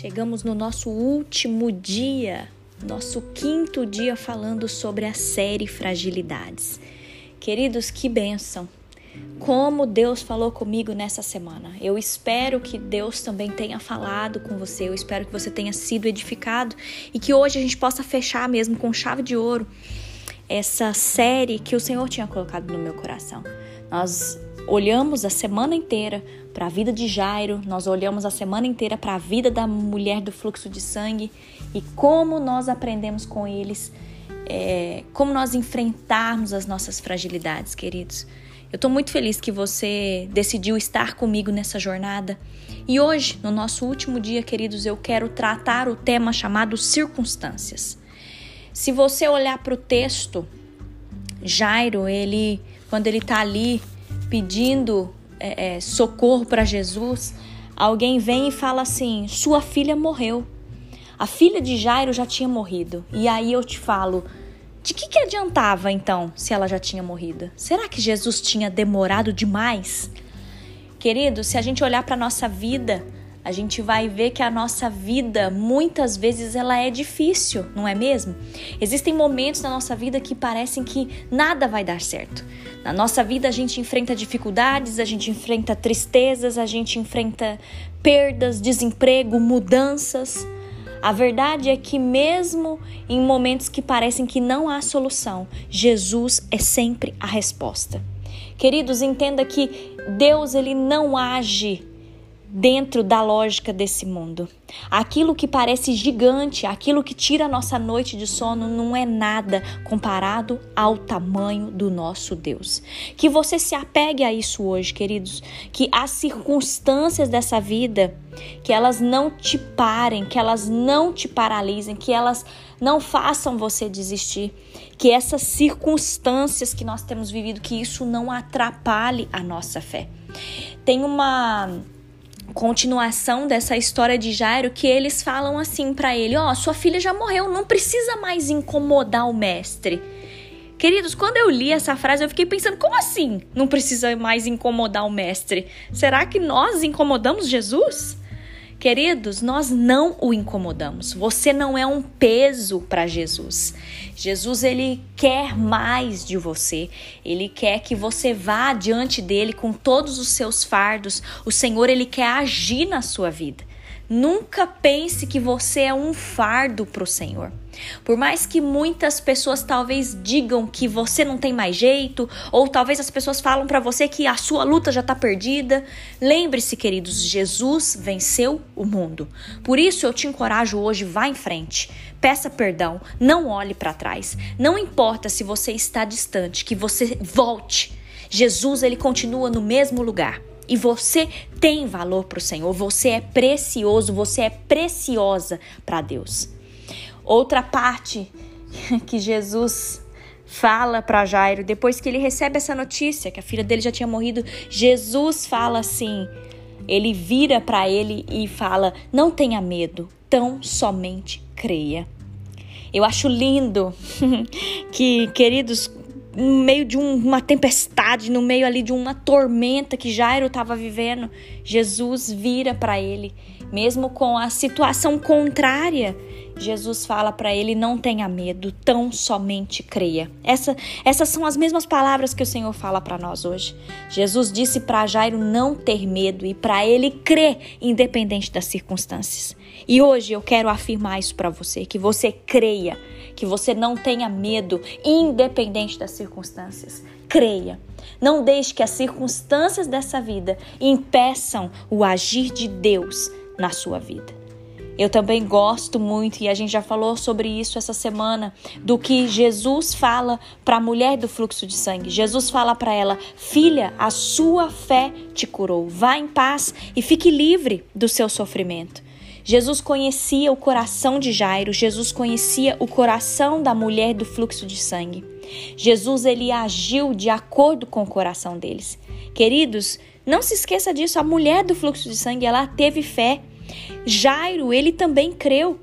Chegamos no nosso último dia, nosso quinto dia falando sobre a série Fragilidades. Queridos, que bênção! Como Deus falou comigo nessa semana. Eu espero que Deus também tenha falado com você. Eu espero que você tenha sido edificado e que hoje a gente possa fechar mesmo com chave de ouro essa série que o Senhor tinha colocado no meu coração. Nós olhamos a semana inteira para a vida de Jairo, nós olhamos a semana inteira para a vida da mulher do fluxo de sangue e como nós aprendemos com eles, é, como nós enfrentarmos as nossas fragilidades, queridos. Eu estou muito feliz que você decidiu estar comigo nessa jornada. E hoje, no nosso último dia, queridos, eu quero tratar o tema chamado circunstâncias. Se você olhar para o texto, Jairo, ele, quando ele está ali pedindo é, é, socorro para Jesus, alguém vem e fala assim: Sua filha morreu. A filha de Jairo já tinha morrido. E aí eu te falo: de que, que adiantava então se ela já tinha morrido? Será que Jesus tinha demorado demais? Querido, se a gente olhar para nossa vida, a gente vai ver que a nossa vida muitas vezes ela é difícil, não é mesmo? Existem momentos na nossa vida que parecem que nada vai dar certo. Na nossa vida a gente enfrenta dificuldades, a gente enfrenta tristezas, a gente enfrenta perdas, desemprego, mudanças. A verdade é que, mesmo em momentos que parecem que não há solução, Jesus é sempre a resposta. Queridos, entenda que Deus ele não age dentro da lógica desse mundo. Aquilo que parece gigante, aquilo que tira a nossa noite de sono, não é nada comparado ao tamanho do nosso Deus. Que você se apegue a isso hoje, queridos, que as circunstâncias dessa vida, que elas não te parem, que elas não te paralisem, que elas não façam você desistir, que essas circunstâncias que nós temos vivido, que isso não atrapalhe a nossa fé. Tem uma continuação dessa história de Jairo que eles falam assim para ele: "Ó, oh, sua filha já morreu, não precisa mais incomodar o mestre". Queridos, quando eu li essa frase, eu fiquei pensando: como assim? Não precisa mais incomodar o mestre? Será que nós incomodamos Jesus? Queridos, nós não o incomodamos. Você não é um peso para Jesus. Jesus ele quer mais de você. Ele quer que você vá diante dele com todos os seus fardos. O Senhor ele quer agir na sua vida. Nunca pense que você é um fardo para o Senhor. Por mais que muitas pessoas talvez digam que você não tem mais jeito, ou talvez as pessoas falam para você que a sua luta já está perdida, lembre-se, queridos, Jesus venceu o mundo. Por isso eu te encorajo hoje, vá em frente. Peça perdão, não olhe para trás. Não importa se você está distante, que você volte. Jesus ele continua no mesmo lugar. E você tem valor para o Senhor, você é precioso, você é preciosa para Deus. Outra parte que Jesus fala para Jairo, depois que ele recebe essa notícia que a filha dele já tinha morrido, Jesus fala assim: ele vira para ele e fala: Não tenha medo, tão somente creia. Eu acho lindo que, queridos, no meio de um, uma tempestade, no meio ali de uma tormenta que Jairo estava vivendo, Jesus vira para ele, mesmo com a situação contrária. Jesus fala para ele: não tenha medo, tão somente creia. Essa, essas são as mesmas palavras que o Senhor fala para nós hoje. Jesus disse para Jairo não ter medo e para ele crer, independente das circunstâncias. E hoje eu quero afirmar isso para você: que você creia que você não tenha medo, independente das circunstâncias. Creia. Não deixe que as circunstâncias dessa vida impeçam o agir de Deus na sua vida. Eu também gosto muito, e a gente já falou sobre isso essa semana, do que Jesus fala para a mulher do fluxo de sangue. Jesus fala para ela: Filha, a sua fé te curou. Vá em paz e fique livre do seu sofrimento. Jesus conhecia o coração de Jairo, Jesus conhecia o coração da mulher do fluxo de sangue. Jesus ele agiu de acordo com o coração deles. Queridos, não se esqueça disso, a mulher do fluxo de sangue, ela teve fé. Jairo, ele também creu.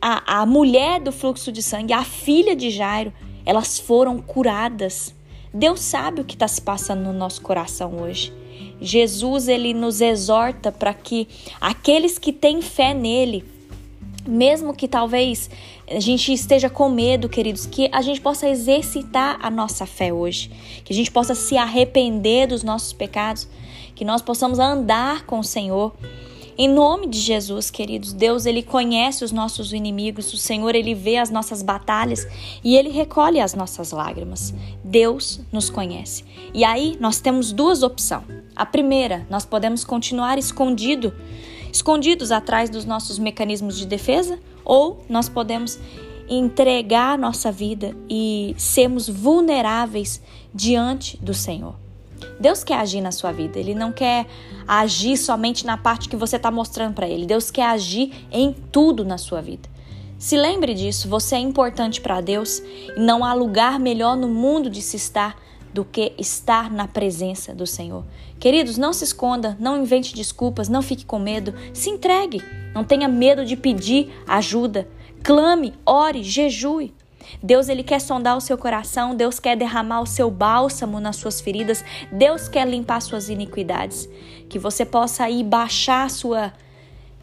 A, a mulher do fluxo de sangue, a filha de Jairo, elas foram curadas. Deus sabe o que está se passando no nosso coração hoje. Jesus ele nos exorta para que aqueles que têm fé nele, mesmo que talvez a gente esteja com medo, queridos, que a gente possa exercitar a nossa fé hoje, que a gente possa se arrepender dos nossos pecados, que nós possamos andar com o Senhor. Em nome de Jesus, queridos, Deus ele conhece os nossos inimigos, o Senhor ele vê as nossas batalhas e ele recolhe as nossas lágrimas. Deus nos conhece. E aí nós temos duas opções. A primeira, nós podemos continuar escondido, escondidos atrás dos nossos mecanismos de defesa, ou nós podemos entregar nossa vida e sermos vulneráveis diante do Senhor. Deus quer agir na sua vida, Ele não quer agir somente na parte que você está mostrando para Ele. Deus quer agir em tudo na sua vida. Se lembre disso, você é importante para Deus e não há lugar melhor no mundo de se estar do que estar na presença do Senhor. Queridos, não se esconda, não invente desculpas, não fique com medo, se entregue. Não tenha medo de pedir ajuda. Clame, ore, jejue. Deus ele quer sondar o seu coração, Deus quer derramar o seu bálsamo nas suas feridas, Deus quer limpar suas iniquidades, que você possa aí baixar sua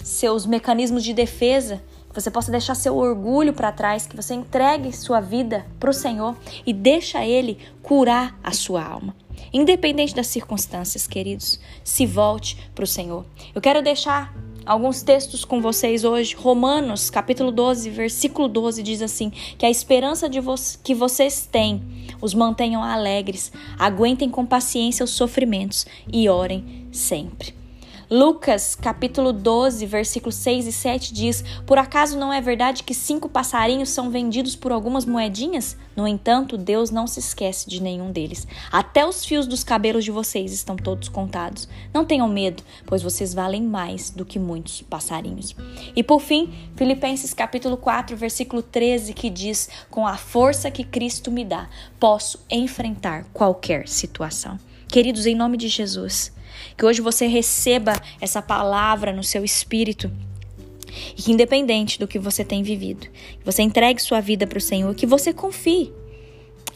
seus mecanismos de defesa, que você possa deixar seu orgulho para trás, que você entregue sua vida para o Senhor e deixa ele curar a sua alma. Independente das circunstâncias, queridos, se volte para o Senhor. Eu quero deixar alguns textos com vocês hoje. Romanos, capítulo 12, versículo 12 diz assim: que a esperança vo que vocês têm os mantenham alegres, aguentem com paciência os sofrimentos e orem sempre. Lucas, capítulo 12, versículos 6 e 7 diz: Por acaso não é verdade que cinco passarinhos são vendidos por algumas moedinhas? No entanto, Deus não se esquece de nenhum deles. Até os fios dos cabelos de vocês estão todos contados. Não tenham medo, pois vocês valem mais do que muitos passarinhos. E por fim, Filipenses capítulo 4, versículo 13, que diz: Com a força que Cristo me dá, posso enfrentar qualquer situação. Queridos, em nome de Jesus, que hoje você receba essa palavra no seu espírito. E que independente do que você tem vivido, que você entregue sua vida para o Senhor, que você confie,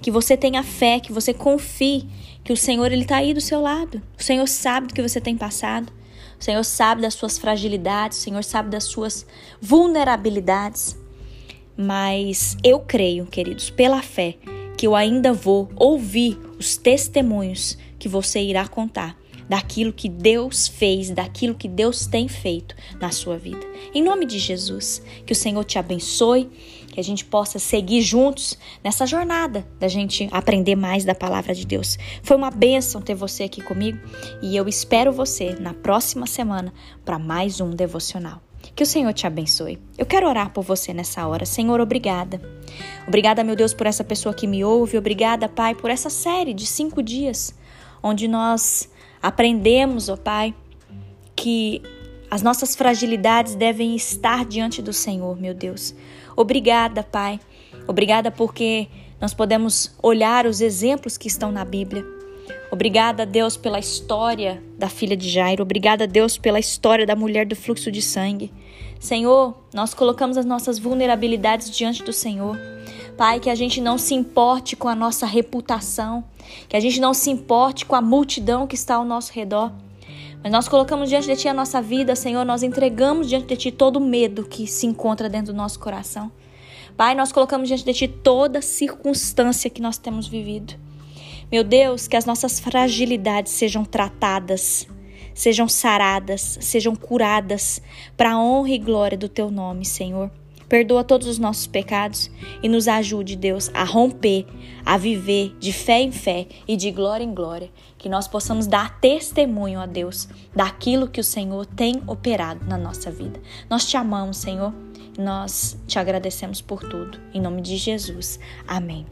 que você tenha fé, que você confie que o Senhor ele está aí do seu lado. O Senhor sabe do que você tem passado. O Senhor sabe das suas fragilidades, o Senhor sabe das suas vulnerabilidades. Mas eu creio, queridos, pela fé, que eu ainda vou ouvir os testemunhos que você irá contar daquilo que Deus fez, daquilo que Deus tem feito na sua vida. Em nome de Jesus, que o Senhor te abençoe, que a gente possa seguir juntos nessa jornada da gente aprender mais da palavra de Deus. Foi uma bênção ter você aqui comigo e eu espero você na próxima semana para mais um devocional. Que o Senhor te abençoe. Eu quero orar por você nessa hora. Senhor, obrigada. Obrigada, meu Deus, por essa pessoa que me ouve. Obrigada, Pai, por essa série de cinco dias, onde nós Aprendemos, ó Pai, que as nossas fragilidades devem estar diante do Senhor, meu Deus. Obrigada, Pai. Obrigada porque nós podemos olhar os exemplos que estão na Bíblia. Obrigada, Deus, pela história da filha de Jairo. Obrigada, Deus, pela história da mulher do fluxo de sangue. Senhor, nós colocamos as nossas vulnerabilidades diante do Senhor. Pai, que a gente não se importe com a nossa reputação, que a gente não se importe com a multidão que está ao nosso redor. Mas nós colocamos diante de Ti a nossa vida, Senhor, nós entregamos diante de Ti todo o medo que se encontra dentro do nosso coração. Pai, nós colocamos diante de Ti toda circunstância que nós temos vivido. Meu Deus, que as nossas fragilidades sejam tratadas, sejam saradas, sejam curadas, para a honra e glória do Teu nome, Senhor. Perdoa todos os nossos pecados e nos ajude, Deus, a romper, a viver de fé em fé e de glória em glória. Que nós possamos dar testemunho a Deus daquilo que o Senhor tem operado na nossa vida. Nós te amamos, Senhor, e nós te agradecemos por tudo. Em nome de Jesus. Amém.